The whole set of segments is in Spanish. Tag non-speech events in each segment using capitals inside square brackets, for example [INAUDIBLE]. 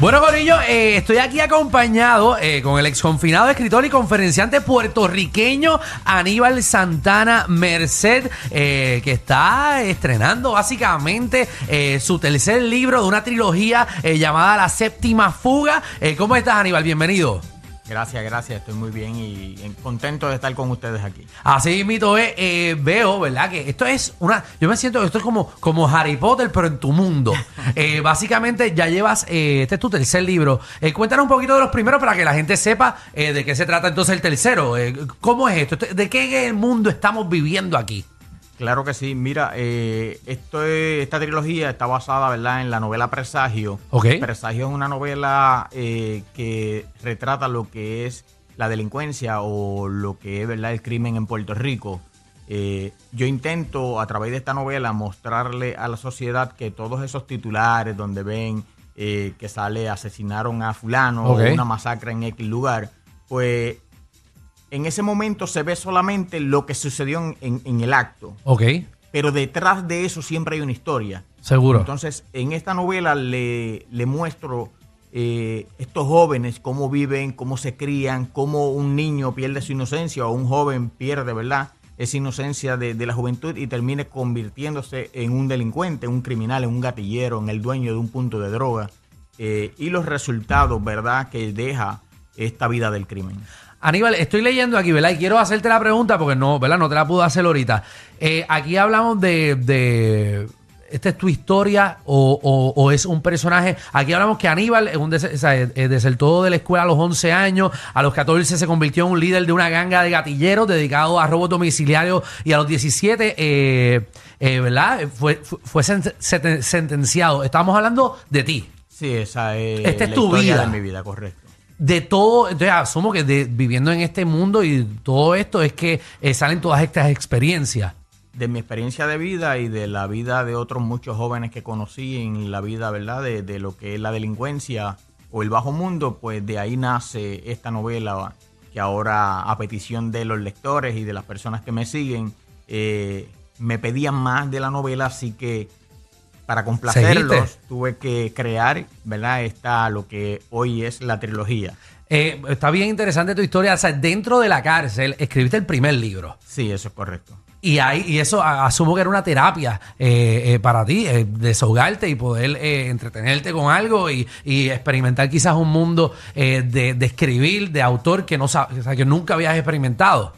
Bueno, Corillo, eh, estoy aquí acompañado eh, con el exconfinado escritor y conferenciante puertorriqueño Aníbal Santana Merced, eh, que está estrenando básicamente su tercer libro de una trilogía llamada La Séptima Fuga. ¿Cómo estás, Aníbal? Bienvenido. Gracias, gracias. Estoy muy bien y en- contento de estar con ustedes aquí. Así mito es, eh, veo, ¿verdad? Que esto es una. Yo me siento que esto es como, como Harry Potter, pero en tu mundo. [LAUGHS] Eh, básicamente, ya llevas. eh, este es tu tercer libro. Eh, cuéntanos un poquito de los primeros para que la gente sepa eh, de qué se trata entonces el tercero. Eh, ¿Cómo es esto? ¿De qué mundo estamos viviendo aquí? Claro que sí. Mira, eh, esto es- esta trilogía está basada, ¿verdad?, en la novela Presagio. Ok. Presagio es una novela eh, que retrata lo que es la delincuencia o lo que es, ¿verdad?, el crimen en Puerto Rico. Eh, yo intento a través de esta novela mostrarle a la sociedad que todos esos titulares donde ven eh, que sale asesinaron a fulano o una masacre en X lugar, pues en ese momento se ve solamente lo que sucedió en, en- en el acto, Ok, pero detrás de eso siempre hay una historia. seguro. Entonces, en esta novela le, le muestro eh, estos jóvenes, cómo viven, cómo se crían, cómo un niño pierde su inocencia o un joven pierde, ¿verdad? Esa inocencia de, de la juventud y termine convirtiéndose en un delincuente, un criminal, en un gatillero, en el dueño de un punto de droga. eh, y los resultados, ¿verdad?, que deja esta vida del crimen. Aníbal, estoy leyendo aquí, ¿verdad? Y quiero hacerte la pregunta porque no, ¿verdad? No te la pude hacer ahorita. Eh, aquí hablamos de, de- ¿Esta es tu historia o, o- o es un personaje? Aquí hablamos que Aníbal es un des- o sea, eh, desertó de la escuela a los 11 años, a los 14 se convirtió en un líder de una ganga de gatilleros dedicado a robos domiciliarios y a los 17, eh, eh, ¿verdad? Fue, fue, sentenciado. Estamos hablando de ti. Sí, esa es, Esta es la tu vida. de mi vida, correcto. De todo, entonces asumo que viviendo en este mundo y todo esto es que eh, salen todas estas experiencias. De mi experiencia de vida y de la vida de otros muchos jóvenes que conocí en la vida, ¿verdad? De, de lo que es la delincuencia o el bajo mundo, pues de ahí nace esta novela que ahora a petición de los lectores y de las personas que me siguen, eh, me pedían más de la novela, así que para complacerlos Seguiste. tuve que crear, ¿verdad? Esta, lo que hoy es la trilogía. Eh, está bien interesante tu historia. O sea, dentro de la cárcel escribiste el primer libro. Sí, eso es correcto. Y, ahí, y eso a- asumo que era una terapia eh, eh, para ti, eh, desahogarte y poder entretenerte con algo y, y experimentar quizás un mundo de, de escribir, de autor que, no o sea, que nunca habías experimentado.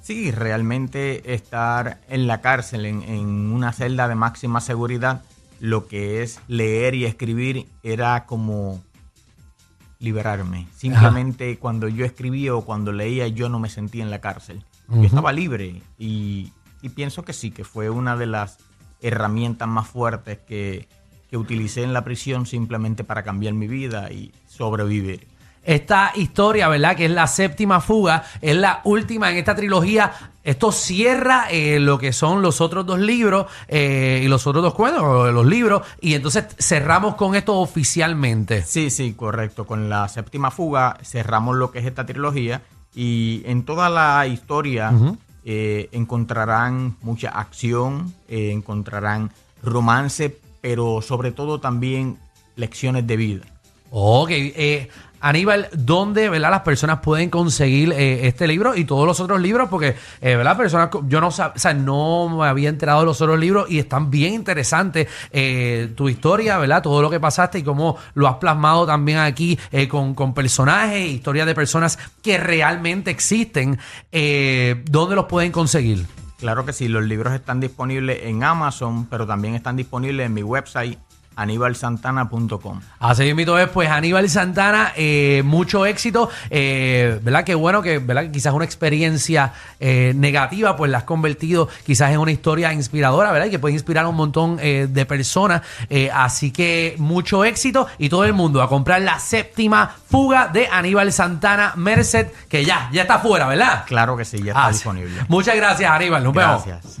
Sí, realmente estar en la cárcel, en, en una celda de máxima seguridad, lo que es leer y escribir era como liberarme. Simplemente cuando yo escribía o cuando leía yo no me sentía en la cárcel. Yo estaba libre y, y pienso que sí, que fue una de las herramientas más fuertes que, que utilicé en la prisión simplemente para cambiar mi vida y sobrevivir. Esta historia, ¿verdad? Que es la séptima fuga, es la última en esta trilogía. Esto cierra eh, lo que son los otros dos libros eh, y los otros dos cuentos, los libros, y entonces cerramos con esto oficialmente. Sí, sí, correcto. Con la séptima fuga cerramos lo que es esta trilogía y en toda la historia eh, encontrarán mucha acción, encontrarán romance, pero sobre todo también lecciones de vida. Ok, eh, Aníbal, ¿dónde ¿verdad? las personas pueden conseguir eh, este libro y todos los otros libros? Porque, eh, ¿verdad? Personas, yo no o no me había enterado de los otros libros y están bien interesantes eh, tu historia, ¿verdad? Todo lo que pasaste y cómo lo has plasmado también aquí eh, con, con personajes, historias de personas que realmente existen. ¿Dónde los pueden conseguir? Claro que sí, los libros están disponibles en Amazon, pero también están disponibles en mi website anibalsantana.com. Así mismo es, pues Aníbal Santana, eh, mucho éxito, eh, ¿verdad? Qué bueno que, ¿verdad? Que quizás una experiencia eh, negativa, pues la has convertido quizás en una historia inspiradora, ¿verdad? Y que puede inspirar a un montón eh, de personas. Eh, así que mucho éxito y todo el mundo a comprar la séptima fuga de Aníbal Santana Merced, que ya, ya está fuera, ¿verdad? Claro que sí, ya está disponible. Muchas gracias, Aníbal. Nos vemos. Gracias.